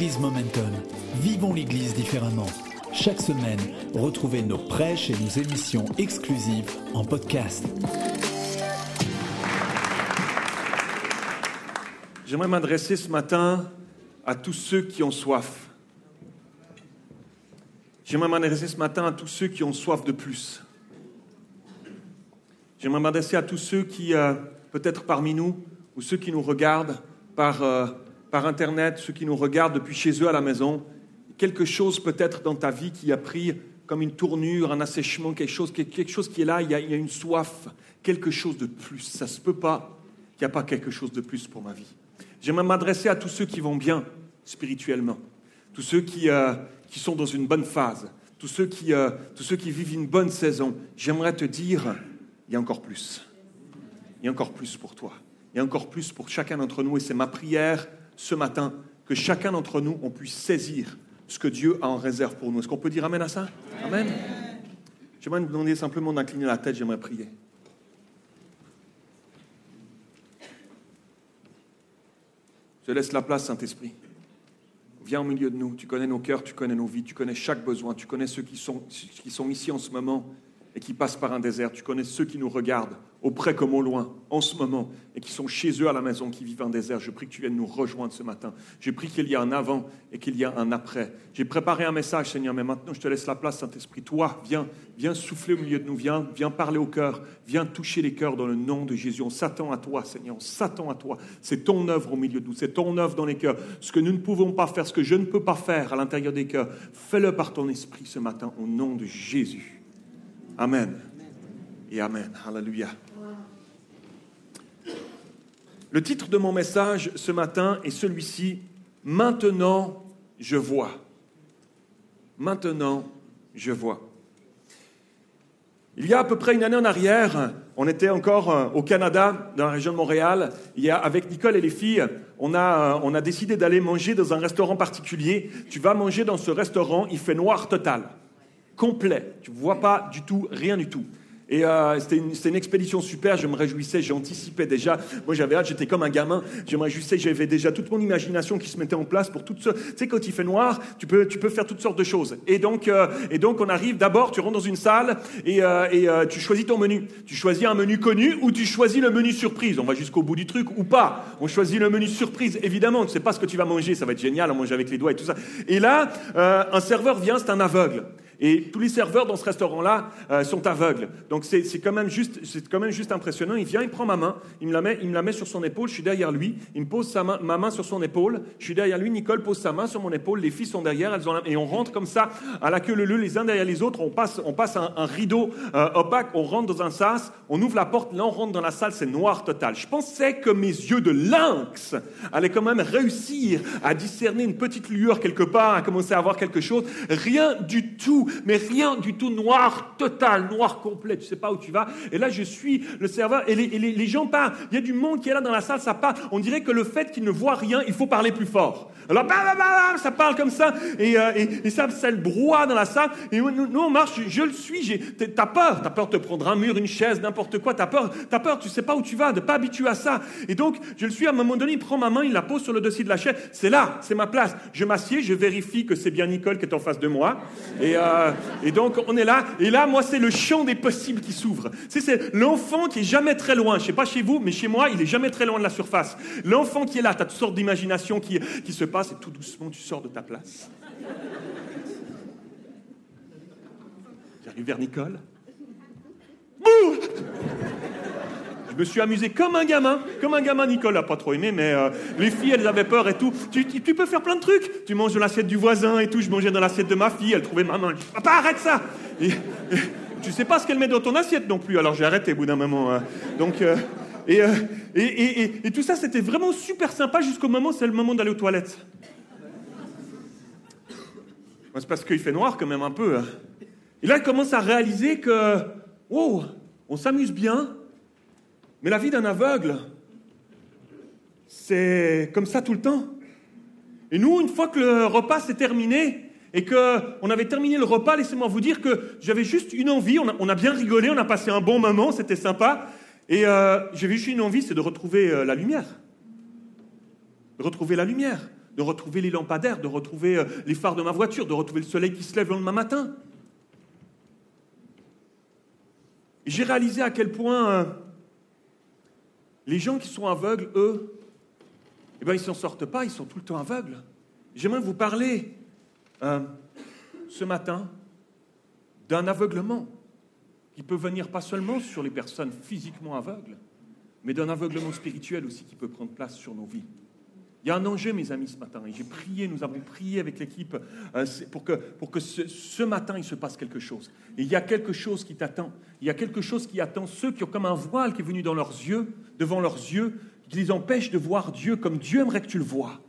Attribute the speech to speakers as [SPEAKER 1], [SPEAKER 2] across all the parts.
[SPEAKER 1] Église Momentum. Vivons l'Église différemment. Chaque semaine, retrouvez nos prêches et nos émissions exclusives en podcast.
[SPEAKER 2] J'aimerais m'adresser ce matin à tous ceux qui ont soif. J'aimerais m'adresser ce matin à tous ceux qui ont soif de plus. J'aimerais m'adresser à tous ceux qui, euh, peut-être parmi nous, ou ceux qui nous regardent par, euh, par Internet, ceux qui nous regardent depuis chez eux à la maison, quelque chose peut-être dans ta vie qui a pris comme une tournure, un assèchement, quelque chose, quelque chose qui est là, il y, a, y a une soif, quelque chose de plus. Ça ne se peut pas qu'il n'y a pas quelque chose de plus pour ma vie. J'aimerais m'adresser à tous ceux qui vont bien spirituellement, tous ceux qui, euh, sont dans une bonne phase, euh, tous ceux qui vivent une bonne saison. J'aimerais te dire, il y a encore plus. Il y a encore plus pour toi. Il y a encore plus pour chacun d'entre nous. Et c'est ma prière ce matin que chacun d'entre nous, on puisse saisir ce que Dieu a en réserve pour nous. Est-ce qu'on peut dire Amen à ça? Amen. J'aimerais nous demander simplement d'incliner la tête, j'aimerais prier. Je laisse la place, Saint-Esprit. Viens au milieu de nous. Tu connais nos cœurs, tu connais nos vies, tu connais chaque besoin. Tu connais ceux qui sont ici en ce moment et qui passent par un désert. Tu connais ceux qui nous regardent, auprès comme au loin, en ce moment, et qui sont chez eux à la maison, qui vivent un désert. Je prie que tu viennes nous rejoindre ce matin. Je prie qu'il y ait un avant et qu'il y ait un après. J'ai préparé un message, Seigneur, mais maintenant je te laisse la place, Saint-Esprit. Toi, viens, viens souffler au milieu de nous, viens, viens parler au cœur, viens toucher les cœurs dans le nom de Jésus. On s'attend à toi, Seigneur, on s'attend à toi. C'est ton œuvre au milieu de nous, c'est ton œuvre dans les cœurs. Ce que nous ne pouvons pas faire, ce que je ne peux pas faire à l'intérieur des cœurs, fais-le par ton esprit ce matin, au nom de Jésus. Amen et Amen. Alléluia. Le titre de mon message ce matin est celui-ci, Maintenant je vois. Maintenant je vois. Il y a à peu près une année en arrière, on était encore euh, au Canada, dans la région de Montréal. Il y a, avec Nicole et les filles, euh, on a décidé d'aller manger dans un restaurant particulier. Tu vas manger dans ce restaurant, il fait noir total, complet. Tu vois pas du tout, rien du tout. Et euh, c'était une, expédition super, je me réjouissais, j'anticipais déjà. Moi j'avais hâte, j'étais comme un gamin, je me réjouissais, j'avais déjà toute mon imagination qui se mettait en place pour toutes ce... Tu sais, quand il fait noir, tu peux, tu peux faire toutes sortes de choses. Et donc, euh, et donc on arrive, d'abord tu rentres dans une salle et, euh, et tu choisis ton menu. Tu choisis un menu connu ou tu choisis le menu surprise. On va jusqu'au bout du truc ou pas. On choisit le menu surprise, évidemment, tu sais pas ce que tu vas manger, ça va être génial, on mange avec les doigts et tout ça. Et là, un serveur vient, c'est un aveugle. Et tous les serveurs dans ce restaurant-là euh, sont aveugles. Donc c'est quand, même juste, quand même juste impressionnant. Il vient, il prend ma main, il me, la met, il me la met sur son épaule, je suis derrière lui, il me pose sa main, ma main sur son épaule, je suis derrière lui, Nicole pose sa main sur mon épaule, les filles sont derrière, elles ont et on rentre comme ça, à la queue leu les uns derrière les autres, on passe, on passe un, un rideau euh, opaque, on rentre dans un sas, on ouvre la porte, là on rentre dans la salle, c'est noir total. Je pensais que mes yeux de lynx allaient quand même réussir à discerner une petite lueur quelque part, à commencer à voir quelque chose. Rien du tout, mais rien du tout noir total, noir complet, tu sais pas où tu vas. Et là, je suis le serveur et les, gens parlent. Il y a du monde qui est là dans la salle, ça parle. On dirait que le fait qu'ils ne voient rien, il faut parler plus fort. Alors, bam, bam, bam, ça parle comme ça, et, euh, et, ça, ça le brouhaha dans la salle. Et nous, nous on marche, je, je le suis, t'as peur, t'as peur de te prendre un mur, une chaise, n'importe quoi, t'as peur, t'as peur, tu sais pas où tu vas, de pas habitué à ça. Et donc, je le suis, à un moment donné, il prend ma main, il la pose sur le dossier de la chaise. C'est là, c'est ma place. Je m'assieds, je vérifie que c'est bien Nicole qui est en face de moi. Et, euh, et donc, on est là. Et là, moi, c'est le champ des possibles qui s'ouvre. C'est l'enfant qui est jamais très loin. Je sais pas chez vous, mais chez moi, il est jamais très loin de la surface. L'enfant qui est là, tu as toutes sortes d'imaginations qui, se passent et tout doucement, tu sors de ta place. J'arrive vers Nicole. Me suis amusé comme un gamin, comme un gamin. Nicole n'a pas trop aimé, mais euh, les filles, elles avaient peur et tout. Tu, peux faire plein de trucs. Tu manges dans l'assiette du voisin et tout. Je mangeais dans l'assiette de ma fille. Elle trouvait ma main. Elle dit, papa, arrête ça. Et, et, tu sais pas ce qu'elle met dans ton assiette non plus. Alors j'ai arrêté au bout d'un moment. Hein. Donc, euh, et, euh, et, et, tout ça, c'était vraiment super sympa jusqu'au moment, c'est le moment d'aller aux toilettes. C'est parce qu'il fait noir quand même un peu. Hein. Et là, elle commence à réaliser que, wow, on s'amuse bien, mais la vie d'un aveugle, c'est comme ça tout le temps. Et nous, une fois que le repas s'est terminé et qu'on avait terminé le repas, laissez-moi vous dire que j'avais juste une envie, on a, bien rigolé, on a passé un bon moment, c'était sympa, et euh, j'avais juste une envie, c'est de retrouver euh, la lumière. De retrouver la lumière. de retrouver les lampadaires, de retrouver euh, les phares de ma voiture, de retrouver le soleil qui se lève le lendemain matin. J'ai réalisé à quel point les gens qui sont aveugles, eux, eh ben, ils ne s'en sortent pas, ils sont tout le temps aveugles. J'aimerais vous parler euh, ce matin d'un aveuglement qui peut venir pas seulement sur les personnes physiquement aveugles, mais d'un aveuglement spirituel aussi qui peut prendre place sur nos vies. Il y a un enjeu, mes amis, ce matin, et j'ai prié, nous avons prié avec l'équipe euh, pour que, pour que ce, ce, matin, il se passe quelque chose. Et il y a quelque chose qui t'attend. Il y a quelque chose qui attend ceux qui ont comme un voile qui est venu dans leurs yeux, devant leurs yeux, qui les empêche de voir Dieu comme Dieu aimerait que tu le vois,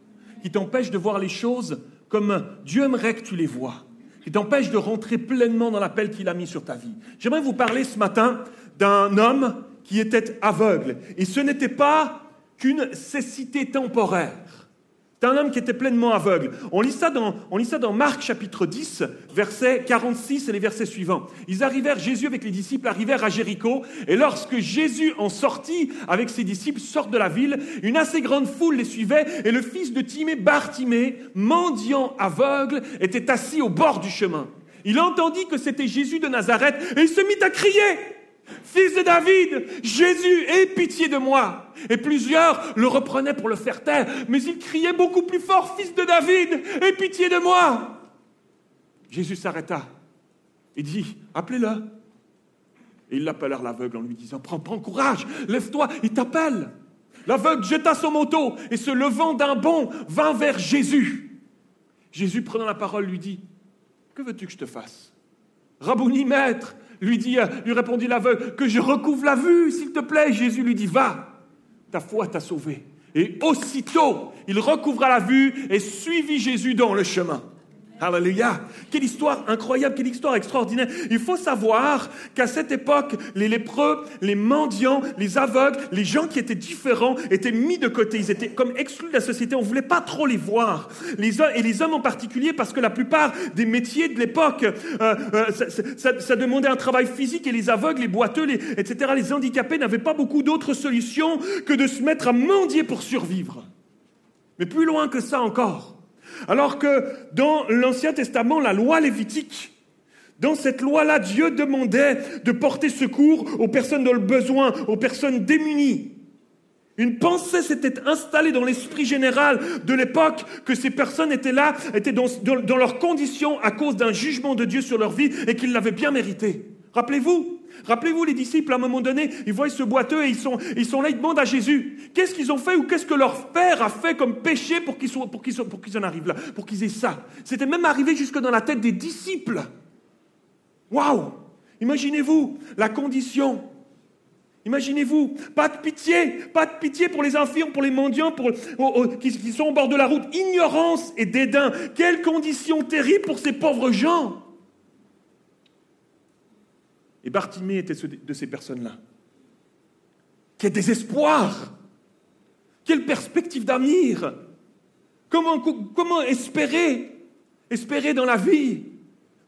[SPEAKER 2] qui t'empêche de voir les choses comme Dieu aimerait que tu les vois, qui t'empêche de rentrer pleinement dans l'appel qu'il a mis sur ta vie. J'aimerais vous parler ce matin d'un homme qui était aveugle. Et ce n'était pas qu'une cécité temporaire. C'est un homme qui était pleinement aveugle. On lit, ça dans, Marc chapitre 10, versets 46 et les versets suivants. Ils arrivèrent, Jésus avec les disciples arrivèrent à Jéricho, et lorsque Jésus en sortit avec ses disciples, sort de la ville, une assez grande foule les suivait, et le fils de Timée, Bartimée, mendiant aveugle, était assis au bord du chemin. Il entendit que c'était Jésus de Nazareth, et il se mit à crier. Fils de David, Jésus, aie pitié de moi. Et plusieurs le reprenaient pour le faire taire, mais il criait beaucoup plus fort, Fils de David, aie pitié de moi. Jésus s'arrêta et dit, appelez-le. Et ils l'appelèrent l'aveugle en lui disant, prends, prends courage, lève-toi, il t'appelle. L'aveugle jeta son manteau et se levant d'un bond, vint vers Jésus. Jésus, prenant la parole, lui dit, que veux-tu que je te fasse? Rabouni, maître, euh, lui répondit l'aveugle, que je recouvre la vue, s'il te plaît. Jésus lui dit, va, ta foi t'a sauvé. Et aussitôt, il recouvra la vue et suivit Jésus dans le chemin. Alléluia. Quelle histoire incroyable, quelle histoire extraordinaire. Il faut savoir qu'à cette époque, les lépreux, les mendiants, les aveugles, les gens qui étaient différents étaient mis de côté. Ils étaient comme exclus de la société. On ne voulait pas trop les voir. Les hommes, et les hommes en particulier, parce que la plupart des métiers de l'époque, euh, euh, ça, demandait un travail physique et les aveugles, les boiteux, etc., les handicapés n'avaient pas beaucoup d'autres solutions que de se mettre à mendier pour survivre. Mais plus loin que ça encore. Alors que dans l'Ancien Testament, la loi lévitique, dans cette loi-là, Dieu demandait de porter secours aux personnes dans le besoin, aux personnes démunies. Une pensée s'était installée dans l'esprit général de l'époque que ces personnes étaient là, étaient dans, dans leurs conditions à cause d'un jugement de Dieu sur leur vie et qu'ils l'avaient bien mérité. Rappelez-vous, Rappelez-vous, les disciples, à un moment donné, ils voient ce boiteux et ils sont, là, ils demandent à Jésus, qu'est-ce qu'ils ont fait ou qu'est-ce que leur père a fait comme péché pour qu'ils en arrivent là, pour qu'ils aient ça? C'était même arrivé jusque dans la tête des disciples. Waouh Imaginez-vous la condition. Imaginez-vous, pas de pitié, pas de pitié pour les infirmes, pour les mendiants, pour, qui, qui sont au bord de la route. Ignorance et dédain. Quelle condition terrible pour ces pauvres gens. Et Bartimée était de ces personnes-là. Quel désespoir Quelle perspective d'avenir comment, comment espérer Espérer dans la vie?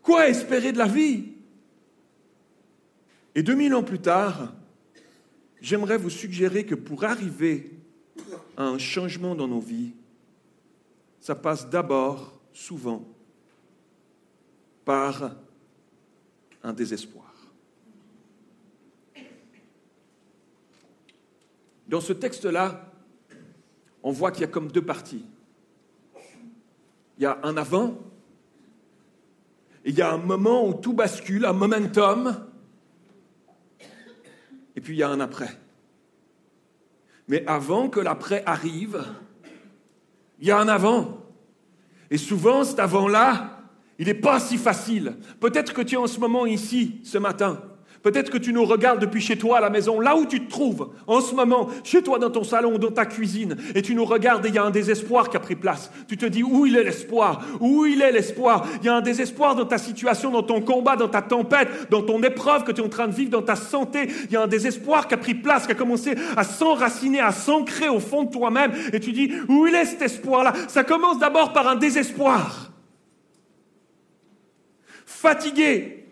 [SPEAKER 2] Quoi espérer de la vie? Et 2000 ans plus tard, j'aimerais vous suggérer que pour arriver à un changement dans nos vies, ça passe d'abord, souvent, par un désespoir. Dans ce texte-là, on voit qu'il y a comme deux parties. Il y a un avant, et il y a un moment où tout bascule, un momentum, et puis il y a un après. Mais avant que l'après arrive, il y a un avant. Et souvent, cet avant-là, il n'est pas si facile. Peut-être que tu es en ce moment ici, ce matin, Peut-être que tu nous regardes depuis chez toi à la maison, là où tu te trouves, en ce moment, chez toi dans ton salon, dans ta cuisine, et tu nous regardes et il y a un désespoir qui a pris place. Tu te dis, où il est l'espoir? Où il est l'espoir? Il y a un désespoir dans ta situation, dans ton combat, dans ta tempête, dans ton épreuve que tu es en train de vivre, dans ta santé. Il y a un désespoir qui a pris place, qui a commencé à s'enraciner, à s'ancrer au fond de toi-même. Et tu dis, où il est cet espoir-là? Ça commence d'abord par un désespoir. Fatigué,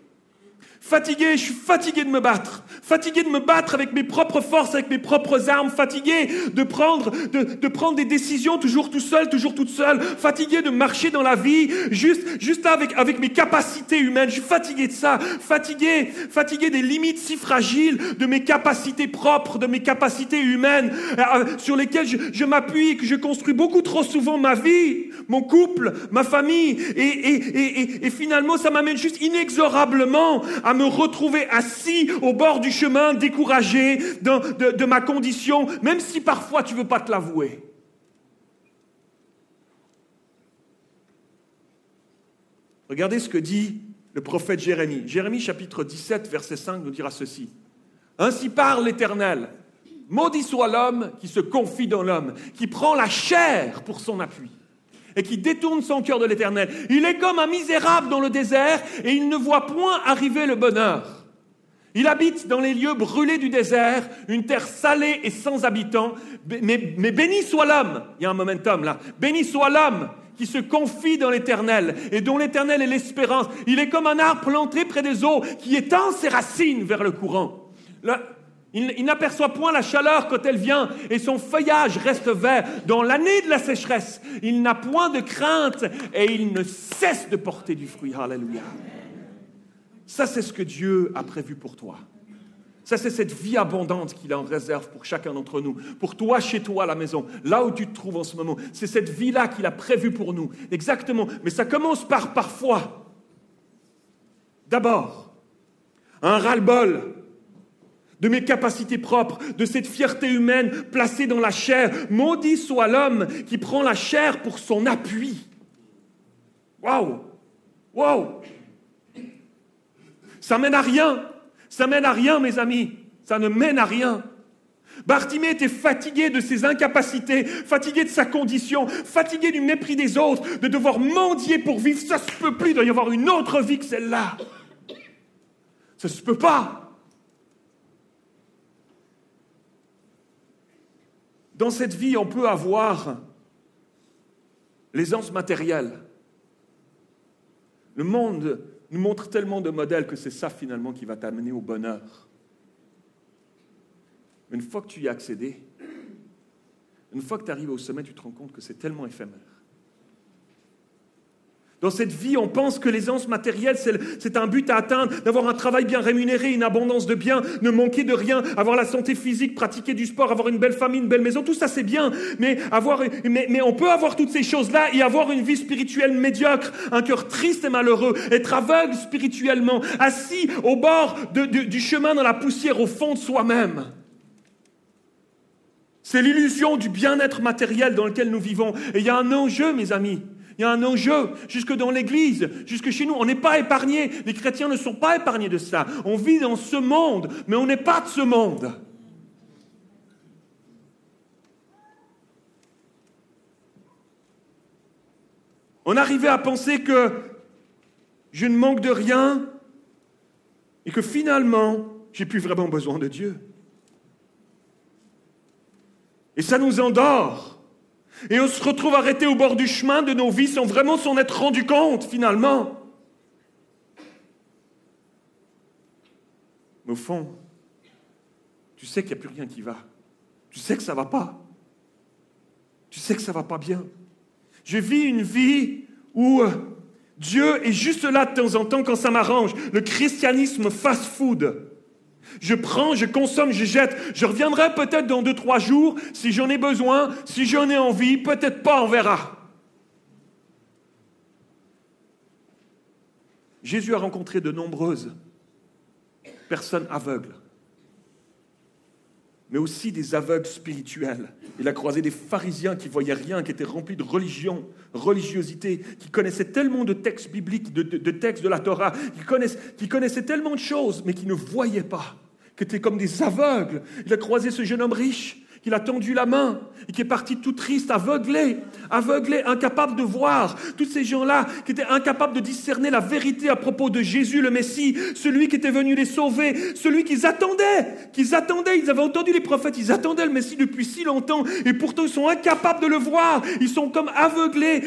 [SPEAKER 2] Fatigué, je suis fatigué de me battre. fatigué de me battre avec mes propres forces, avec mes propres armes, fatigué de prendre, de, de prendre des décisions toujours tout seul, toujours toute seule, fatigué de marcher dans la vie juste, juste avec, avec mes capacités humaines. Je suis fatigué de ça, fatigué, fatigué des limites si fragiles de mes capacités propres, de mes capacités humaines, euh, sur lesquelles je, je m'appuie et que je construis beaucoup trop souvent ma vie, mon couple, ma famille, et, et, et, et finalement ça m'amène juste inexorablement à me retrouver assis au bord du chemin, découragé de, de ma condition, même si parfois tu veux pas te l'avouer. Regardez ce que dit le prophète Jérémie. Jérémie chapitre 17, verset 5 nous dira ceci. Ainsi parle l'Éternel. Maudit soit l'homme qui se confie dans l'homme, qui prend la chair pour son appui et qui détourne son cœur de l'Éternel. Il est comme un misérable dans le désert et il ne voit point arriver le bonheur. Il habite dans les lieux brûlés du désert, une terre salée et sans habitants. Mais, béni soit l'homme, il y a un momentum là, béni soit l'homme qui se confie dans l'Éternel et dont l'Éternel est l'espérance. Il est comme un arbre planté près des eaux qui étend ses racines vers le courant. Il, n'aperçoit point la chaleur quand elle vient et son feuillage reste vert. Dans l'année de la sécheresse, il n'a point de crainte et il ne cesse de porter du fruit. Alléluia. Ça, c'est ce que Dieu a prévu pour toi. Ça, c'est cette vie abondante qu'il en réserve pour chacun d'entre nous. Pour toi, chez toi, à la maison, là où tu te trouves en ce moment. C'est cette vie-là qu'il a prévue pour nous. Exactement. Mais ça commence par parfois. D'abord, un ras-le-bol de mes capacités propres, de cette fierté humaine placée dans la chair. Maudit soit l'homme qui prend la chair pour son appui. Waouh! Waouh! Ça mène à rien. Ça mène à rien, mes amis. Ça ne mène à rien. Bartimée était fatigué de ses incapacités, fatigué de sa condition, fatigué du mépris des autres, de devoir mendier pour vivre. Ça se peut plus, il doit y avoir une autre vie que celle-là. Ça se peut pas. Dans cette vie, on peut avoir l'aisance matérielle. Le monde nous montre tellement de modèles que c'est ça finalement qui va t'amener au bonheur. Une fois que tu y as accédé, une fois que tu arrives au sommet, tu te rends compte que c'est tellement éphémère. Dans cette vie, on pense que l'aisance matérielle, c'est un but à atteindre, d'avoir un travail bien rémunéré, une abondance de biens, ne manquer de rien, avoir la santé physique, pratiquer du sport, avoir une belle famille, une belle maison, tout ça c'est bien. Mais, on peut avoir toutes ces choses-là et avoir une vie spirituelle médiocre, un cœur triste et malheureux, être aveugle spirituellement, assis au bord du chemin dans la poussière au fond de soi-même. C'est l'illusion du bien-être matériel dans lequel nous vivons. Et il y a un enjeu, mes amis. Il y a un enjeu, jusque dans l'Église, jusque chez nous. On n'est pas épargnés. Les chrétiens ne sont pas épargnés de ça. On vit dans ce monde, mais on n'est pas de ce monde. On arrivait à penser que je ne manque de rien et que finalement, j'ai plus vraiment besoin de Dieu. Et ça nous endort. Et on se retrouve arrêté au bord du chemin de nos vies sans vraiment s'en être rendu compte finalement. Mais au fond, tu sais qu'il n'y a plus rien qui va. Tu sais que ça ne va pas. Tu sais que ça ne va pas bien. Je vis une vie où Dieu est juste là de temps en temps quand ça m'arrange. Le christianisme fast-food. Je prends, je consomme, je jette. Je reviendrai peut-être dans deux, trois jours si j'en ai besoin, si j'en ai envie, peut-être pas, on verra. Jésus a rencontré de nombreuses personnes aveugles, mais aussi des aveugles spirituels. Il a croisé des pharisiens qui voyaient rien, qui étaient remplis de religion, religiosité, qui connaissaient tellement de textes bibliques, de, textes de la Torah, qui, qui connaissaient tellement de choses, mais qui ne voyaient pas qui étaient comme des aveugles. Il a croisé ce jeune homme riche, qu'il a tendu la main et qui est parti tout triste, aveuglé, aveuglé, incapable de voir. Tous ces gens-là qui étaient incapables de discerner la vérité à propos de Jésus le Messie, celui qui était venu les sauver, celui qu'ils attendaient, qu'ils attendaient. Ils avaient entendu les prophètes, ils attendaient le Messie depuis si longtemps et pourtant ils sont incapables de le voir. Ils sont comme aveuglés,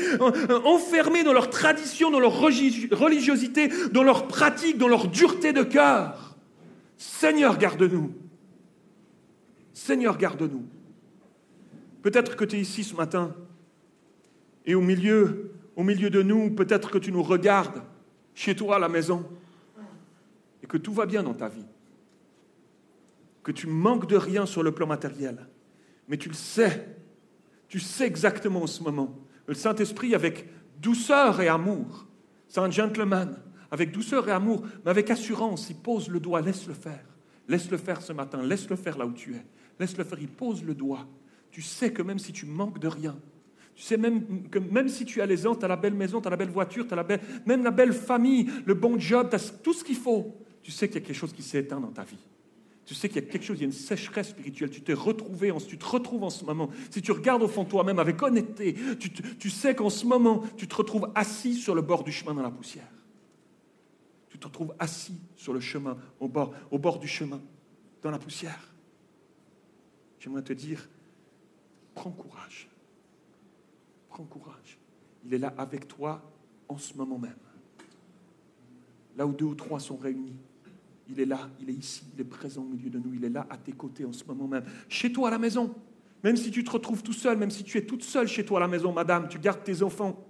[SPEAKER 2] enfermés dans leur tradition, dans leur religiosité, dans leur pratique, dans leur dureté de cœur. Seigneur, garde-nous. Seigneur, garde-nous. Peut-être que tu es ici ce matin et au milieu, de nous, peut-être que tu nous regardes chez toi à la maison et que tout va bien dans ta vie. Que tu manques de rien sur le plan matériel. Mais tu le sais. Tu sais exactement en ce moment. Le Saint-Esprit, avec douceur et amour, c'est un gentleman, avec douceur et amour, mais avec assurance, il pose le doigt, laisse-le faire. Laisse-le faire ce matin, laisse-le faire là où tu es. Laisse-le faire, il pose le doigt. Tu sais que même si tu manques de rien, tu sais même que même si tu as les tu as la belle maison, tu as la belle voiture, tu as la belle, même la belle famille, le bon job, tu as tout ce qu'il faut, tu sais qu'il y a quelque chose qui s'est éteint dans ta vie. Tu sais qu'il y a quelque chose, il y a une sécheresse spirituelle. Tu t'es retrouvé, tu te retrouves en ce moment. Si tu regardes au fond de toi-même avec honnêteté, tu, tu sais qu'en ce moment, tu te retrouves assis sur le bord du chemin dans la poussière. Tu te retrouves assis sur le chemin, au bord, au bord du chemin, dans la poussière. J'aimerais te dire, prends courage. Prends courage. Il est là avec toi en ce moment même. Là où deux ou trois sont réunis, il est là, il est ici, il est présent au milieu de nous, il est là à tes côtés en ce moment même. Chez toi à la maison, même si tu te retrouves tout seul, même si tu es toute seule chez toi à la maison, madame, tu gardes tes enfants,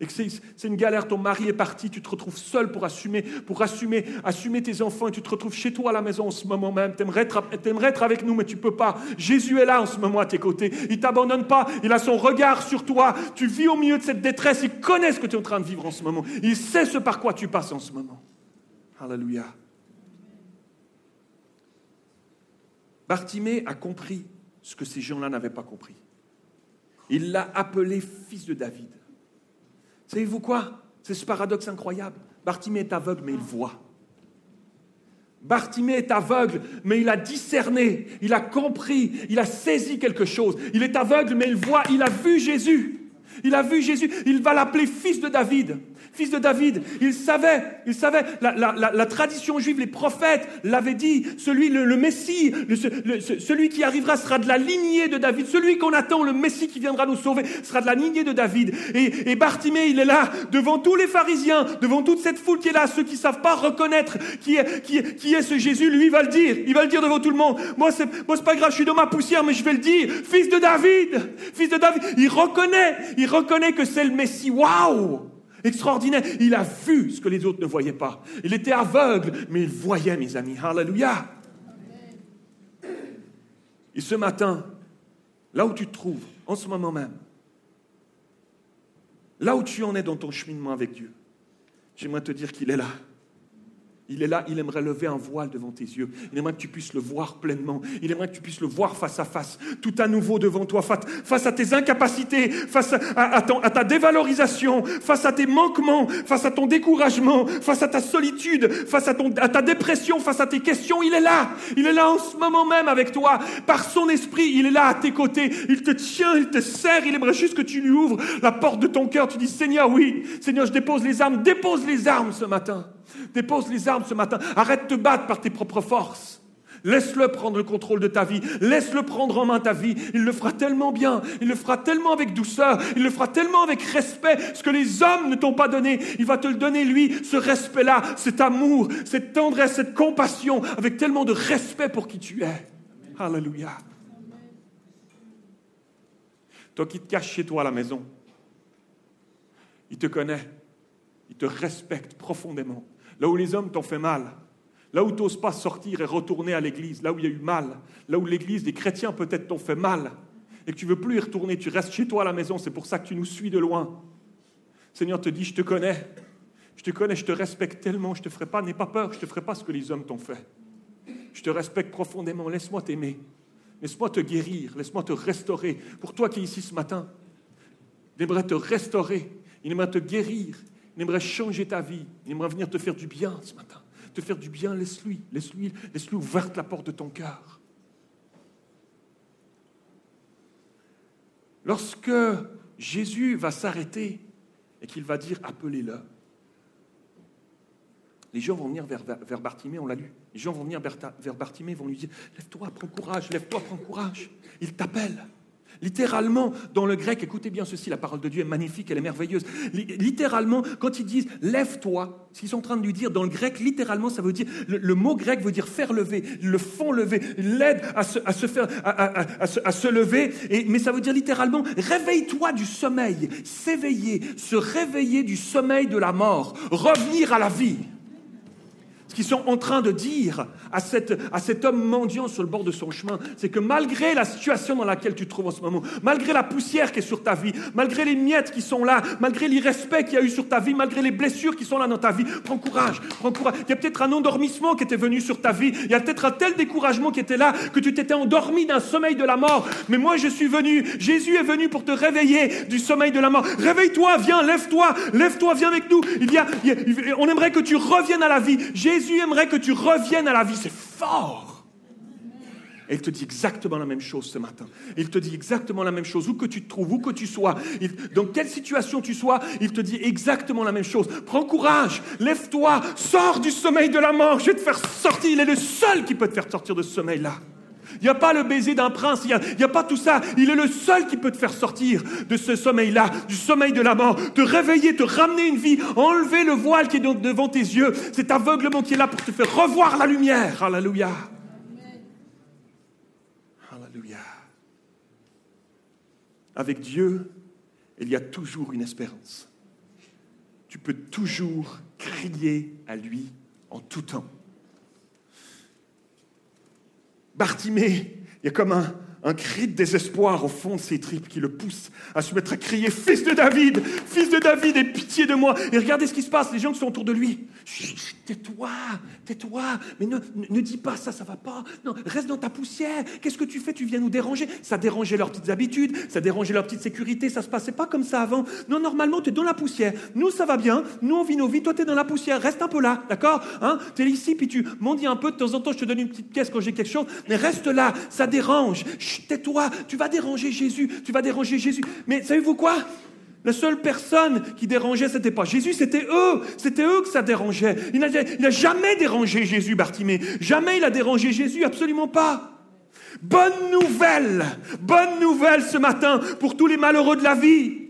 [SPEAKER 2] et que c'est une galère, ton mari est parti, tu te retrouves seul pour assumer, pour assumer, assumer tes enfants, et tu te retrouves chez toi à la maison en ce moment même. Tu aimerais être, avec nous, mais tu peux pas. Jésus est là en ce moment à tes côtés. Il t'abandonne pas. Il a son regard sur toi. Tu vis au milieu de cette détresse. Il connaît ce que tu es en train de vivre en ce moment. Il sait ce par quoi tu passes en ce moment. Alléluia. Bartimée a compris ce que ces gens-là n'avaient pas compris. Il l'a appelé fils de David. Savez-vous quoi? C'est ce paradoxe incroyable. Bartimée est aveugle, mais il voit. Bartimée est aveugle, mais il a discerné, il a compris, il a saisi quelque chose. Il est aveugle, mais il voit, il a vu Jésus. Il a vu Jésus, il va l'appeler fils de David fils de David. Il savait, il savait, la, tradition juive, les prophètes l'avaient dit, celui, le, Messie, celui qui arrivera sera de la lignée de David, celui qu'on attend, le Messie qui viendra nous sauver, sera de la lignée de David. Et, Bartimée, il est là, devant tous les pharisiens, devant toute cette foule qui est là, ceux qui ne savent pas reconnaître qui est, qui, qui est ce Jésus, lui, il va le dire, il va le dire devant tout le monde. Moi, c'est, moi, c'est pas grave, je suis dans ma poussière, mais je vais le dire, fils de David, fils de David. Il reconnaît, reconnaît que c'est le Messie. Waouh! extraordinaire. Il a vu ce que les autres ne voyaient pas. Il était aveugle, mais il voyait, mes amis. Alléluia. Et ce matin, là où tu te trouves, en ce moment même, là où tu en es dans ton cheminement avec Dieu, j'aimerais te dire qu'il est là. Il est là, il aimerait lever un voile devant tes yeux. Il aimerait que tu puisses le voir pleinement. Il aimerait que tu puisses le voir face à face, tout à nouveau devant toi, face, à tes incapacités, face à, ta dévalorisation, face à tes manquements, face à ton découragement, face à ta solitude, face à, à ta dépression, face à tes questions. Il est là. Il est là en ce moment même avec toi. Par son esprit, il est là à tes côtés. Il te tient, il te serre. Il aimerait juste que tu lui ouvres la porte de ton cœur. Tu dis, Seigneur, oui, Seigneur, je dépose les armes. Dépose les armes ce matin. Dépose les armes ce matin. Arrête de te battre par tes propres forces. Laisse-le prendre le contrôle de ta vie. Laisse-le prendre en main ta vie. Il le fera tellement bien. Il le fera tellement avec douceur. Il le fera tellement avec respect. Ce que les hommes ne t'ont pas donné, il va te le donner, lui, ce respect-là, cet amour, cette tendresse, cette compassion, avec tellement de respect pour qui tu es. Alléluia. Toi qui te caches chez toi à la maison, il te connaît. Il te respecte profondément là où les hommes t'ont fait mal, là où tu n'oses pas sortir et retourner à l'église, là où il y a eu mal, là où l'église des chrétiens peut-être t'ont fait mal, et que tu veux plus y retourner, tu restes chez toi à la maison, c'est pour ça que tu nous suis de loin. Seigneur te dit, je te connais, je te connais, je te respecte tellement, je te ferai pas, n'aie pas peur, je te ferai pas ce que les hommes t'ont fait. Je te respecte profondément, laisse-moi t'aimer, laisse-moi te guérir, laisse-moi te restaurer. Pour toi qui es ici ce matin, il aimerait te restaurer, il aimerait te guérir, il aimerait changer ta vie. Il aimerait venir te faire du bien ce matin. Te faire du bien, laisse-lui. Laisse-lui laisse -lui ouverte la porte de ton cœur. Lorsque Jésus va s'arrêter et qu'il va dire appelez-le, les gens vont venir vers, vers Bartimée, on l'a lu. Les gens vont venir vers, vers Bartimée, vont lui dire Lève-toi, prends courage, lève-toi, prends courage. Il t'appelle. Littéralement, dans le grec, écoutez bien ceci, la parole de Dieu est magnifique, elle est merveilleuse. Littéralement, quand ils disent lève-toi, ce qu'ils sont en train de lui dire, dans le grec, littéralement, ça veut dire, le, mot grec veut dire faire lever, le font lever, l'aide à se, faire, à, se, lever, mais ça veut dire littéralement, réveille-toi du sommeil, s'éveiller, se réveiller du sommeil de la mort, revenir à la vie qu'ils sont en train de dire à, à cet homme mendiant sur le bord de son chemin, c'est que malgré la situation dans laquelle tu te trouves en ce moment, malgré la poussière qui est sur ta vie, malgré les miettes qui sont là, malgré l'irrespect qu'il y a eu sur ta vie, malgré les blessures qui sont là dans ta vie, prends courage, prends courage. Il y a peut-être un endormissement qui était venu sur ta vie, il y a peut-être un tel découragement qui était là que tu t'étais endormi d'un sommeil de la mort. Mais moi je suis venu, Jésus est venu pour te réveiller du sommeil de la mort. Réveille-toi, viens, lève-toi, lève-toi, viens avec nous. Il y a, on aimerait que tu reviennes à la vie. Jésus Jésus aimerait que tu reviennes à la vie. C'est fort. Et il te dit exactement la même chose ce matin. Il te dit exactement la même chose. Où que tu te trouves, où que tu sois, dans quelle situation tu sois, il te dit exactement la même chose. Prends courage, lève-toi, sors du sommeil de la mort. Je vais te faire sortir. Il est le seul qui peut te faire sortir de ce sommeil-là. Il n'y a pas le baiser d'un prince, il n'y a, pas tout ça. Il est le seul qui peut te faire sortir de ce sommeil-là, du sommeil de la mort, te réveiller, te ramener une vie, enlever le voile qui est devant tes yeux, cet aveuglement qui est là pour te faire revoir la lumière. Alléluia. Alléluia. Avec Dieu, il y a toujours une espérance. Tu peux toujours crier à lui en tout temps. Bartimée, il y a comme un, un cri de désespoir au fond de ses tripes qui le pousse à se mettre à crier Fils de David, fils de David, aie pitié de moi. Et regardez ce qui se passe, les gens qui sont autour de lui. Tais-toi, tais-toi, mais ne, dis pas ça, ça va pas. Non, reste dans ta poussière. Qu'est-ce que tu fais? Tu viens nous déranger. Ça dérangeait leurs petites habitudes, ça dérangeait leur petite sécurité, ça se passait pas comme ça avant. Non, normalement, tu es dans la poussière. Nous, ça va bien. Nous, on vit nos vies. Toi, tu es dans la poussière. Reste un peu là, d'accord? Hein? Tu es ici, puis tu m'en dis un peu. De temps en temps, je te donne une petite pièce quand j'ai quelque chose. Mais reste là, ça dérange tais-toi, tu vas déranger Jésus, tu vas déranger Jésus. Mais savez-vous quoi? La seule personne qui dérangeait, c'était pas Jésus, c'était eux. C'était eux que ça dérangeait. Il n'a jamais dérangé Jésus, Bartimée. Jamais il a dérangé Jésus, absolument pas. Bonne nouvelle, bonne nouvelle ce matin pour tous les malheureux de la vie.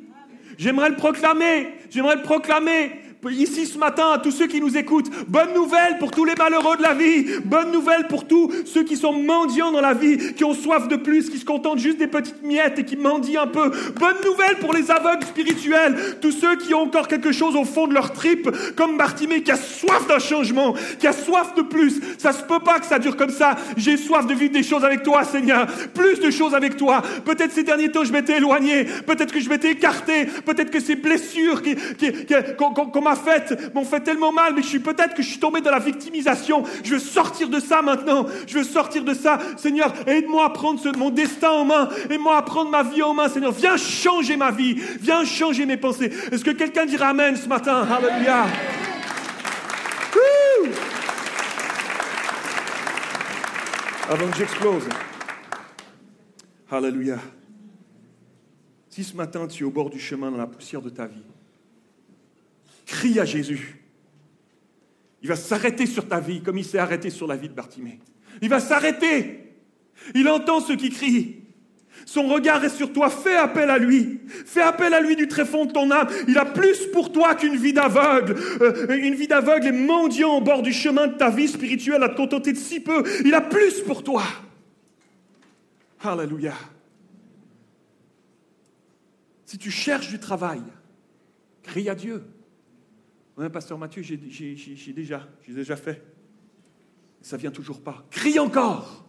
[SPEAKER 2] J'aimerais le proclamer, j'aimerais le proclamer ici ce matin à tous ceux qui nous écoutent. Bonne nouvelle pour tous les malheureux de la vie. Bonne nouvelle pour tous ceux qui sont mendiants dans la vie, qui ont soif de plus, qui se contentent juste des petites miettes et qui mendient un peu. Bonne nouvelle pour les aveugles spirituels. Tous ceux qui ont encore quelque chose au fond de leur tripe, comme Bartimée qui a soif d'un changement, qui a soif de plus. Ça se peut pas que ça dure comme ça. J'ai soif de vivre des choses avec toi, Seigneur. Plus de choses avec toi. Peut-être ces derniers temps, je m'étais éloigné. Peut-être que je m'étais écarté. Peut-être que ces blessures qu'on m'a fait m'ont fait tellement mal, mais je suis peut-être que je suis tombé dans la victimisation. Je veux sortir de ça maintenant. Je veux sortir de ça. Seigneur, aide-moi à prendre mon destin en main. Aide-moi à prendre ma vie en main, Seigneur. Viens changer ma vie. Viens changer mes pensées. Est-ce que quelqu'un dira Amen ce matin? Alléluia. Avant que j'explose. Alléluia. Si ce matin tu es au bord du chemin dans la poussière de ta vie, Crie à Jésus. Il va s'arrêter sur ta vie comme il s'est arrêté sur la vie de Bartimée. Il va s'arrêter. Il entend ceux qui crient. Son regard est sur toi. Fais appel à lui. Fais appel à lui du très fond de ton âme. Il a plus pour toi qu'une vie d'aveugle. Euh, une vie d'aveugle et mendiant au bord du chemin de ta vie spirituelle à te contenter de si peu. Il a plus pour toi. Alléluia. Si tu cherches du travail, crie à Dieu. Oui, pasteur Mathieu, j'ai déjà, j'ai déjà fait. Ça vient toujours pas. Crie encore.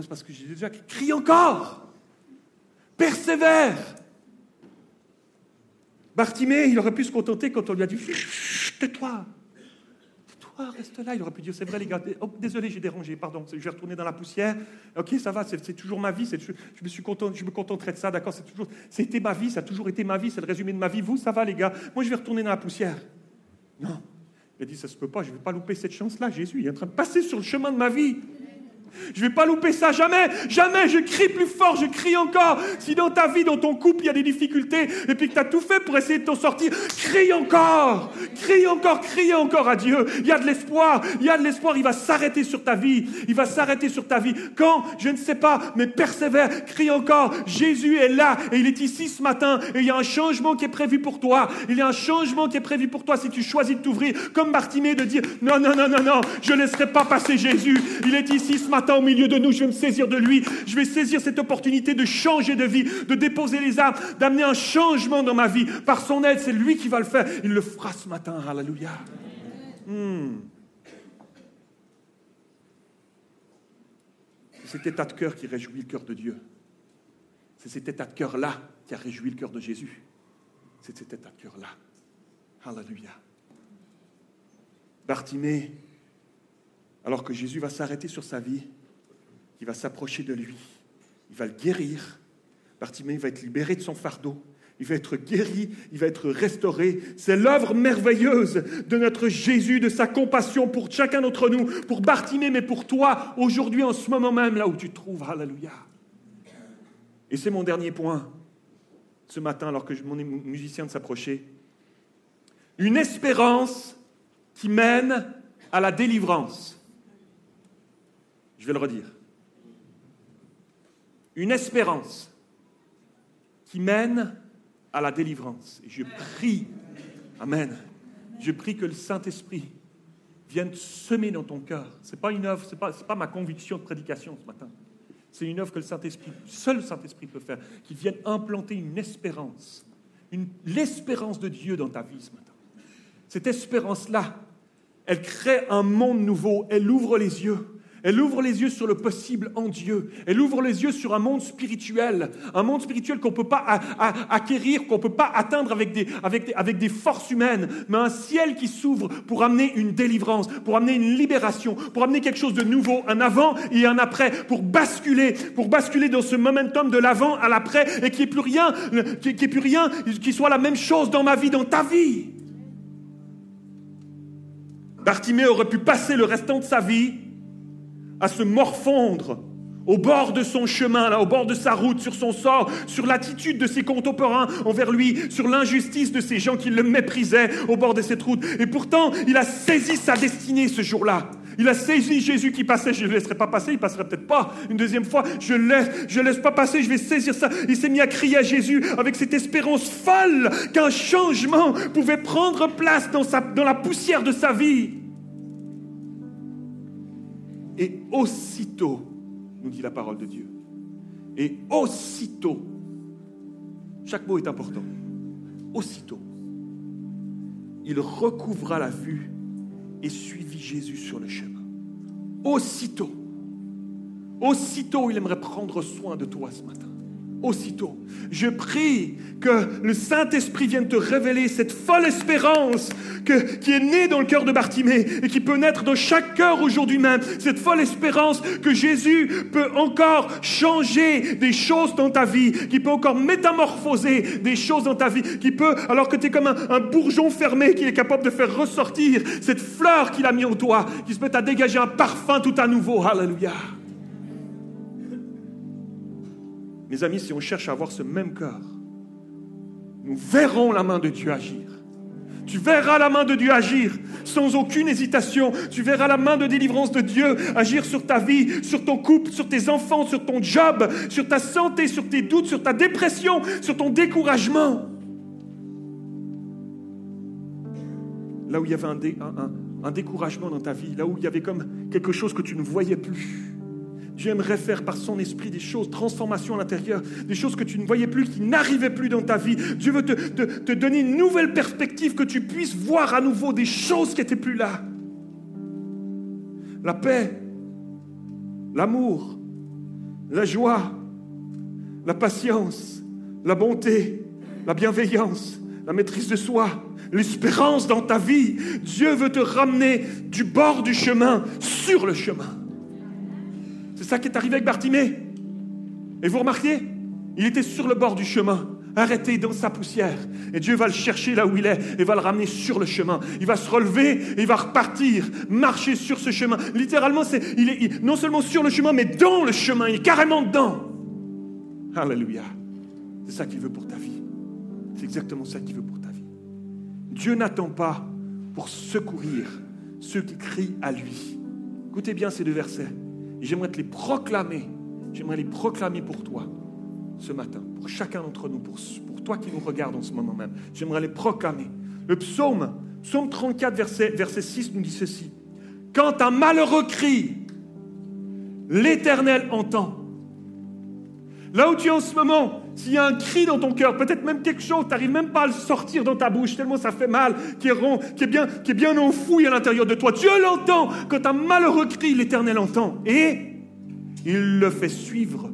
[SPEAKER 2] C'est parce que j'ai déjà. Crie encore. Persévère. Bartimée, il aurait pu se contenter quand on lui a dit Tais-toi reste là. Il aurait pu dire, c'est vrai les gars, oh, désolé, j'ai dérangé, pardon, je vais retourner dans la poussière. Ok, ça va, c'est toujours ma vie, je, je, me suis content, je me contenterai de ça, d'accord, c'est toujours, c'était ma vie, ça a toujours été ma vie, c'est le résumé de ma vie. Vous, ça va les gars, moi je vais retourner dans la poussière. Non, il a dit, ça se peut pas, je ne vais pas louper cette chance-là. Jésus il est en train de passer sur le chemin de ma vie. Je vais pas louper ça, jamais, jamais, je crie plus fort, je crie encore. Si dans ta vie, dans ton couple, il y a des difficultés, et puis que tu as tout fait pour essayer de t'en sortir, crie encore, crie encore, crie encore à Dieu. Il y a de l'espoir, il y a de l'espoir, il va s'arrêter sur ta vie, il va s'arrêter sur ta vie. Quand, je ne sais pas, mais persévère, crie encore. Jésus est là, et il est ici ce matin, et il y a un changement qui est prévu pour toi. Il y a un changement qui est prévu pour toi si tu choisis de t'ouvrir, comme Bartimée, de dire, non, non, non, non, non, je ne laisserai pas passer Jésus. Il est ici ce matin au milieu de nous, je vais me saisir de lui. Je vais saisir cette opportunité de changer de vie, de déposer les armes, d'amener un changement dans ma vie. Par son aide, c'est lui qui va le faire. Il le fera ce matin. Alléluia. Hmm. C'est cet état de cœur qui réjouit le cœur de Dieu. C'est cet état de cœur-là qui a réjoui le cœur de Jésus. C'est cet état de cœur-là. Alléluia. Bartimée, alors que Jésus va s'arrêter sur sa vie, il va s'approcher de lui, il va le guérir. Bartimée va être libéré de son fardeau, il va être guéri, il va être restauré. C'est l'œuvre merveilleuse de notre Jésus, de sa compassion pour chacun d'entre nous, pour Bartimée, mais pour toi, aujourd'hui, en ce moment même, là où tu trouves. Alléluia. Et c'est mon dernier point, ce matin, alors que mon musicien de s'approcher. Une espérance qui mène à la délivrance. Je vais le redire. Une espérance qui mène à la délivrance. Et je prie, Amen, je prie que le Saint-Esprit vienne semer dans ton cœur. Ce n'est pas une œuvre, ce n'est pas, ma conviction de prédication ce matin. C'est une œuvre que le Saint-Esprit, seul le Saint-Esprit peut faire, qui vienne implanter une espérance, l'espérance de Dieu dans ta vie ce matin. Cette espérance-là, elle crée un monde nouveau, elle ouvre les yeux. Elle ouvre les yeux sur le possible en Dieu. Elle ouvre les yeux sur un monde spirituel. Un monde spirituel qu'on ne peut pas acquérir, qu'on ne peut pas atteindre avec des, forces humaines. Mais un ciel qui s'ouvre pour amener une délivrance, pour amener une libération, pour amener quelque chose de nouveau, un avant et un après, pour basculer, pour basculer dans ce momentum de l'avant à l'après et qu'il n'y ait plus rien, qu'il n'y ait plus rien qui soit la même chose dans ma vie, dans ta vie. Bartimée aurait pu passer le restant de sa vie à se morfondre au bord de son chemin, là, au bord de sa route, sur son sort, sur l'attitude de ses contemporains envers lui, sur l'injustice de ces gens qui le méprisaient au bord de cette route. Et pourtant, il a saisi sa destinée ce jour-là. Il a saisi Jésus qui passait. Je ne le laisserai pas passer, il passerait peut-être pas une deuxième fois. Je ne laisse, je laisse pas passer, je vais saisir ça. Il s'est mis à crier à Jésus avec cette espérance folle qu'un changement pouvait prendre place dans, la poussière de sa vie. Et aussitôt, nous dit la parole de Dieu, et aussitôt, chaque mot est important, aussitôt, il recouvra la vue et suivit Jésus sur le chemin. Aussitôt, aussitôt, il aimerait prendre soin de toi ce matin aussitôt. Je prie que le Saint-Esprit vienne te révéler cette folle espérance qui est née dans le cœur de Bartimée et qui peut naître dans chaque cœur aujourd'hui même. Cette folle espérance que Jésus peut encore changer des choses dans ta vie, qui peut encore métamorphoser des choses dans ta vie, qui peut, alors que tu es comme un, un, bourgeon fermé qui est capable de faire ressortir cette fleur qu'il a mis en toi, qui se met à dégager un parfum tout à nouveau. Alléluia. Mes amis, si on cherche à avoir ce même cœur, nous verrons la main de Dieu agir. Tu verras la main de Dieu agir sans aucune hésitation. Tu verras la main de délivrance de Dieu agir sur ta vie, sur ton couple, sur tes enfants, sur ton job, sur ta santé, sur tes doutes, sur ta dépression, sur ton découragement. Là où il y avait un, un découragement dans ta vie, là où il y avait comme quelque chose que tu ne voyais plus. Dieu aimerait faire par son esprit des choses, transformation à l'intérieur, des choses que tu ne voyais plus, qui n'arrivaient plus dans ta vie. Dieu veut te, te, donner une nouvelle perspective, que tu puisses voir à nouveau des choses qui n'étaient plus là. La paix, l'amour, la joie, la patience, la bonté, la bienveillance, la maîtrise de soi, l'espérance dans ta vie. Dieu veut te ramener du bord du chemin sur le chemin. C'est ça qui est arrivé avec Bartimée. Et vous remarquez, il était sur le bord du chemin, arrêté dans sa poussière. Et Dieu va le chercher là où il est et va le ramener sur le chemin. Il va se relever et il va repartir, marcher sur ce chemin. Littéralement, c'est, il est non seulement sur le chemin, mais dans le chemin. Il est carrément dedans. Alléluia. C'est ça qu'il veut pour ta vie. C'est exactement ça qu'il veut pour ta vie. Dieu n'attend pas pour secourir ceux qui crient à lui. Écoutez bien ces deux versets. J'aimerais te les proclamer. J'aimerais les proclamer pour toi ce matin, pour chacun d'entre nous, pour, toi qui nous regarde en ce moment même. J'aimerais les proclamer. Le psaume, psaume 34, verset, verset 6 nous dit ceci. Quand un malheureux crie, l'Éternel entend. Là où tu es en ce moment, s'il y a un cri dans ton cœur, peut-être même quelque chose, tu n'arrives même pas à le sortir dans ta bouche, tellement ça fait mal, qui est rond, qui est bien, qui est bien enfoui à l'intérieur de toi. Dieu l'entend. Quand un malheureux cri, l'Éternel entend. Et il le fait suivre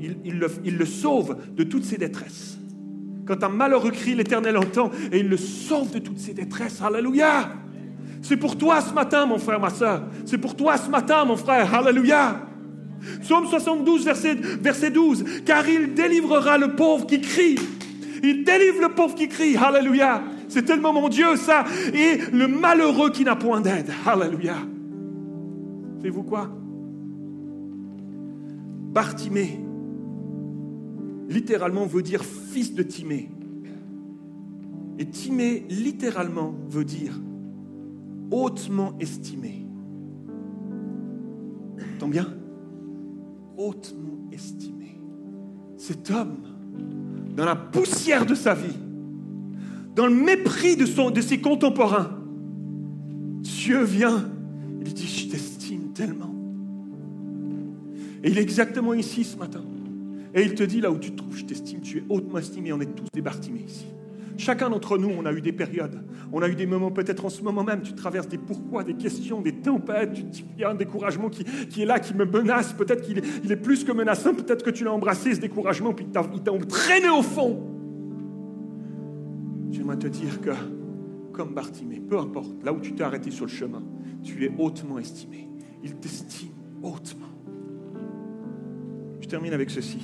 [SPEAKER 2] il, le, sauve de toutes ses détresses. Quand un malheureux crie, l'Éternel entend et il le sauve de toutes ses détresses. Alléluia. C'est pour toi ce matin, mon frère, ma soeur. C'est pour toi ce matin, mon frère. Alléluia. Psaume 72, verset, verset 12. Car il délivrera le pauvre qui crie. Il délivre le pauvre qui crie. Alléluia. C'est tellement mon Dieu, ça. Et le malheureux qui n'a point d'aide. Alléluia. Savez-vous quoi? Bartimée littéralement veut dire fils de Timée. Et Timée, littéralement, veut dire hautement estimé. Entends bien Hautement estimé. Cet homme, dans la poussière de sa vie, dans le mépris de, son, de ses contemporains, Dieu vient, il dit, je t'estime tellement. Et il est exactement ici ce matin. Et il te dit, là où tu trouves, je t'estime, tu es hautement estimé, on est tous des ici. Chacun d'entre nous, on a eu des périodes, on a eu des moments, peut-être en ce moment même, tu traverses des pourquoi, des questions, des tempêtes, tu dis, il y a un découragement qui, est là, qui me menace, peut-être qu'il est, plus que menaçant, peut-être que tu l'as embrassé, ce découragement, puis il t'a entraîné au fond. J'aimerais te dire que, comme Bartimée, peu importe, là où tu t'es arrêté sur le chemin, tu es hautement estimé. Il t'estime hautement. Je termine avec ceci.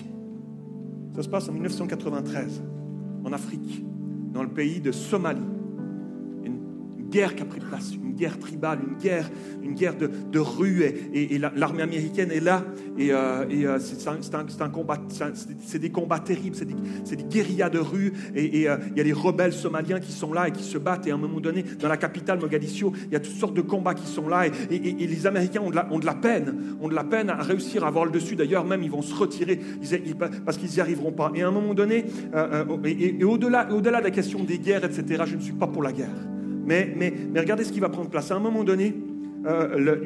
[SPEAKER 2] Ça se passe en 1993, en Afrique, dans le pays de Somalie. Guerre qui a pris place, une guerre tribale, une guerre, une guerre de, rue, et, l'armée américaine est là, et, euh, euh, c'est un, combat, c'est des combats terribles, c'est des, des, guérillas de rue, et, euh, il y a les rebelles somaliens qui sont là et qui se battent, et à un moment donné, dans la capitale Mogadiscio, il y a toutes sortes de combats qui sont là, et, les Américains ont de, la, peine, ont de la peine à réussir à avoir le dessus, d'ailleurs même ils vont se retirer, parce qu'ils n'y arriveront pas. Et à un moment donné, et, au-delà au -delà de la question des guerres, etc., je ne suis pas pour la guerre. Mais, regardez ce qui va prendre place. À un moment donné, euh,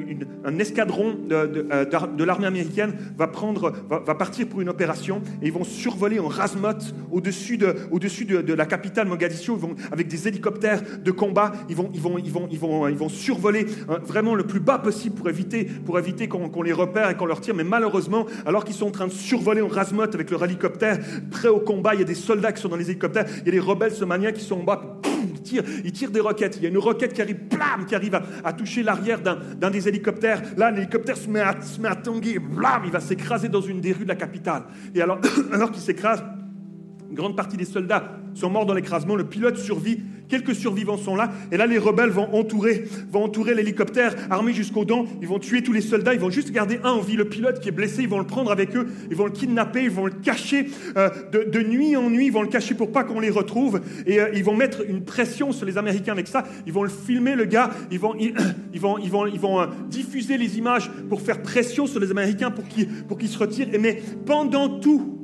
[SPEAKER 2] un escadron de, euh, l'armée américaine va, partir pour une opération et ils vont survoler en rasmote au-dessus de, la capitale Mogadiscio ils avec des hélicoptères de combat. Ils vont, ils ils ils ils survoler vraiment le plus bas possible pour éviter, qu'on, les repère et qu'on leur tire. Mais malheureusement, alors qu'ils sont en train de survoler en rasmote avec leur hélicoptère, prêts au combat, il y a des soldats qui sont dans les hélicoptères, il y a des rebelles somaliens qui sont en bas il tire, il tire des roquettes. Il y a une roquette qui arrive, blam, qui arrive à, toucher l'arrière d'un des hélicoptères. Là, l'hélicoptère se met à, se met à tanguer, blam, il va s'écraser dans une des rues de la capitale. Et alors, alors qu'il s'écrase, une grande partie des soldats sont morts dans l'écrasement. Le pilote survit. Quelques survivants sont là. Et là, les rebelles vont entourer, vont entourer l'hélicoptère, armés jusqu'aux dents. Ils vont tuer tous les soldats. Ils vont juste garder un en vie. Le pilote qui est blessé, ils vont le prendre avec eux. Ils vont le kidnapper. Ils vont le cacher euh, de, nuit en nuit. Ils vont le cacher pour pas qu'on les retrouve. Et euh, ils vont mettre une pression sur les Américains avec ça. Ils vont le filmer, le gars. Ils vont, ils, vont, ils vont, ils vont euh, diffuser les images pour faire pression sur les Américains pour qu'ils, pour qu'ils se retirent. Mais pendant tout,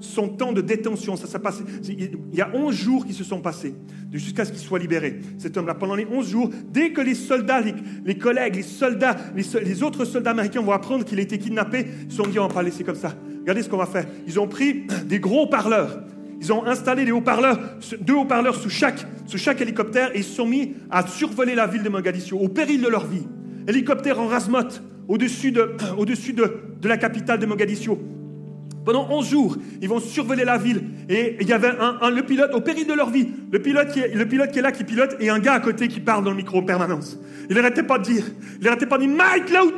[SPEAKER 2] son temps de détention. Ça, ça passe, il y a 11 jours qui se sont passés jusqu'à ce qu'il soit libéré. Cet homme-là, pendant les 11 jours, dès que les soldats, les, collègues, les soldats, les, autres soldats américains vont apprendre qu'il a été kidnappé, ils se sont dit on va pas laisser comme ça. Regardez ce qu'on va faire. Ils ont pris des gros haut-parleurs. Ils ont installé des haut-parleurs, deux haut-parleurs sous chaque, sous chaque hélicoptère et ils se sont mis à survoler la ville de Mogadiscio au péril de leur vie. Hélicoptère en rasmote au-dessus de, au de, de la capitale de Mogadiscio. Pendant 11 jours, ils vont survoler la ville. Et il y avait un, le pilote, au péril de leur vie, le pilote, qui est, là, qui pilote, et un gars à côté qui parle dans le micro en permanence. Il n'arrêtait pas de dire, il n'arrêtait pas de dire, Mike, là où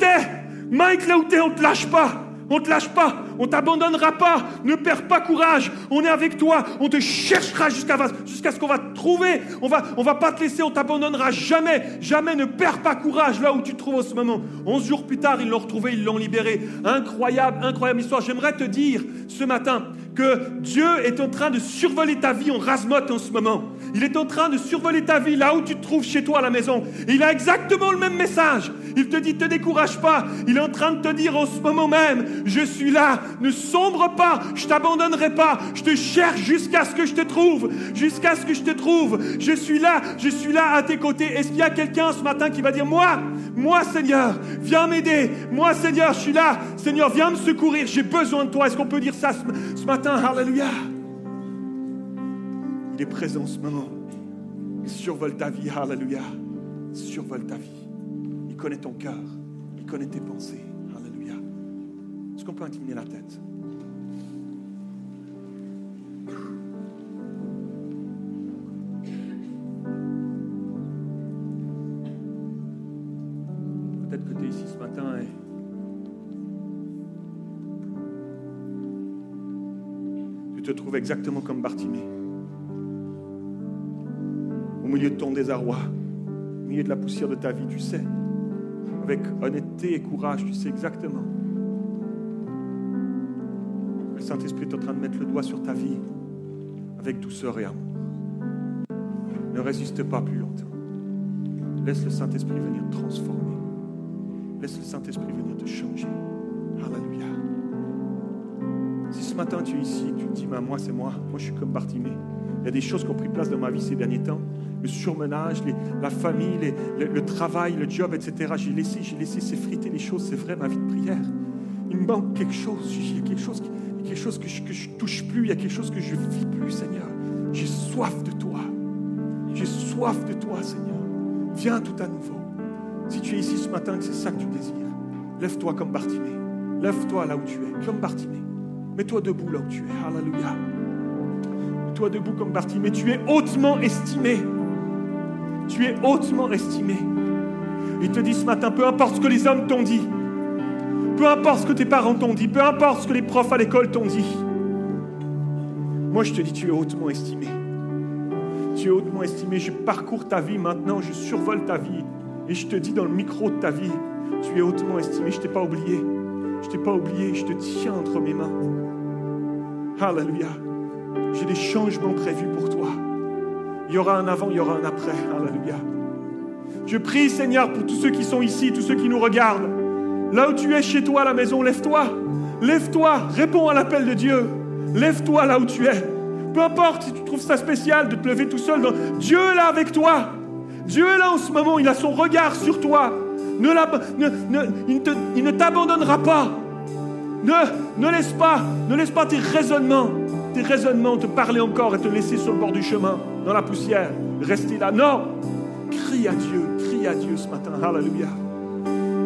[SPEAKER 2] Mike, là où t'es, on te lâche pas On ne te lâche pas, on t'abandonnera pas. Ne perds pas courage. On est avec toi. On te cherchera jusqu'à ce qu'on va te trouver. On va, on va pas te laisser, on t'abandonnera jamais. Jamais ne perds pas courage là où tu te trouves en ce moment. Onze jours plus tard, ils l'ont retrouvé, ils l'ont libéré. Incroyable, incroyable histoire. J'aimerais te dire ce matin que Dieu est en train de survoler ta vie en rasmote en ce moment. Il est en train de survoler ta vie là où tu te trouves chez toi à la maison. il a exactement le même message. Il te dit, te décourage pas. Il est en train de te dire en ce moment même, je suis là, ne sombre pas, je t'abandonnerai pas, je te cherche jusqu'à ce que je te trouve, jusqu'à ce que je te trouve. Je suis là, je suis là à tes côtés. Est-ce qu'il y a quelqu'un ce matin qui va dire, moi, moi Seigneur, viens m'aider. Moi Seigneur, je suis là. Seigneur, viens me secourir. J'ai besoin de toi. Est-ce qu'on peut dire ça ce, matin? Alléluia. Il est présent ce moment. Il survole ta vie. Alléluia. Il survole ta vie. Il connaît ton cœur. Il connaît tes pensées. Est-ce qu'on peut incliner la tête? Peut-être que tu es ici ce matin et tu te trouves exactement comme Bartimée. Au milieu de ton désarroi, au milieu de la poussière de ta vie, tu sais, avec honnêteté et courage, tu sais exactement le Saint-Esprit est en train de mettre le doigt sur ta vie avec douceur et amour. Ne résiste pas plus longtemps. Laisse le Saint-Esprit venir te transformer. Laisse le Saint-Esprit venir te changer. Alléluia. Si ce matin tu es ici, tu te dis, moi c'est moi, moi je suis comme Bartimée. Il y a des choses qui ont pris place dans ma vie ces derniers temps. Le surmenage, la famille, le, travail, le job, etc. J'ai laissé, j'ai laissé s'effriter les choses, c'est vrai, ma vie de prière. Il me manque quelque chose, il y a quelque chose quelque chose que je, touche plus, il y a quelque chose que je vis plus, Seigneur. J'ai soif de toi. J'ai soif de toi, Seigneur. Viens tout à nouveau. Si tu es ici ce matin, que c'est ça que tu désires, lève-toi comme Bartimée. Lève-toi là où tu es, comme Bartimée. Mets-toi debout là où tu es. Alléluia. Mets-toi debout comme Bartimée. Tu es hautement estimé. Tu es hautement estimé. Il te dit ce matin, peu importe ce que les hommes t'ont dit, peu importe ce que tes parents t'ont dit, peu importe ce que les profs à l'école t'ont dit. Moi, je te dis, tu es hautement estimé. Tu es hautement estimé. Je parcours ta vie maintenant, je survole ta vie. Et je te dis dans le micro de ta vie, tu es hautement estimé. Je ne t'ai pas oublié. Je ne t'ai pas oublié. Je te tiens entre mes mains. Alléluia. J'ai des changements prévus pour toi. Il y aura un avant, il y aura un après. Alléluia. Je prie, Seigneur, pour tous ceux qui sont ici, tous ceux qui nous regardent. Là où tu es chez toi à la maison, lève-toi. Lève-toi, réponds à l'appel de Dieu. Lève-toi là où tu es. Peu importe si tu trouves ça spécial de te lever tout seul. Dieu est là avec toi. Dieu est là en ce moment. Il a son regard sur toi. Il, ne t'abandonnera pas. Ne, laisse pas, ne laisse pas tes raisonnements, tes raisonnements te parler encore et te laisser sur le bord du chemin, dans la poussière. Rester là. Non. Crie à Dieu, crie à Dieu ce matin. Alléluia.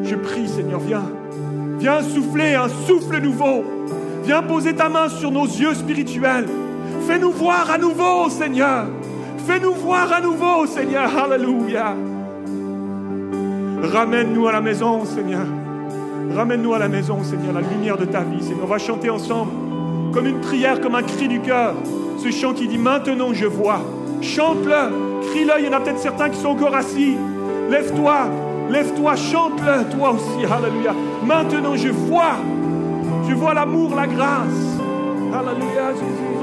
[SPEAKER 2] Je prie, Seigneur, viens. Viens souffler un souffle nouveau. Viens poser ta main sur nos yeux spirituels. Fais-nous voir à nouveau, Seigneur. Fais-nous voir à nouveau, Seigneur. Alléluia. Ramène-nous à la maison, Seigneur. Ramène-nous à la maison, Seigneur, la lumière de ta vie. Seigneur, on va chanter ensemble, comme une prière, comme un cri du cœur. Ce chant qui dit Maintenant je vois. Chante-le, crie-le. Il y en a peut-être certains qui sont encore assis. Lève-toi, Lève-toi, chante-le, toi aussi. Alléluia. Maintenant, je vois. Je vois l'amour, la grâce. Alléluia, Jésus.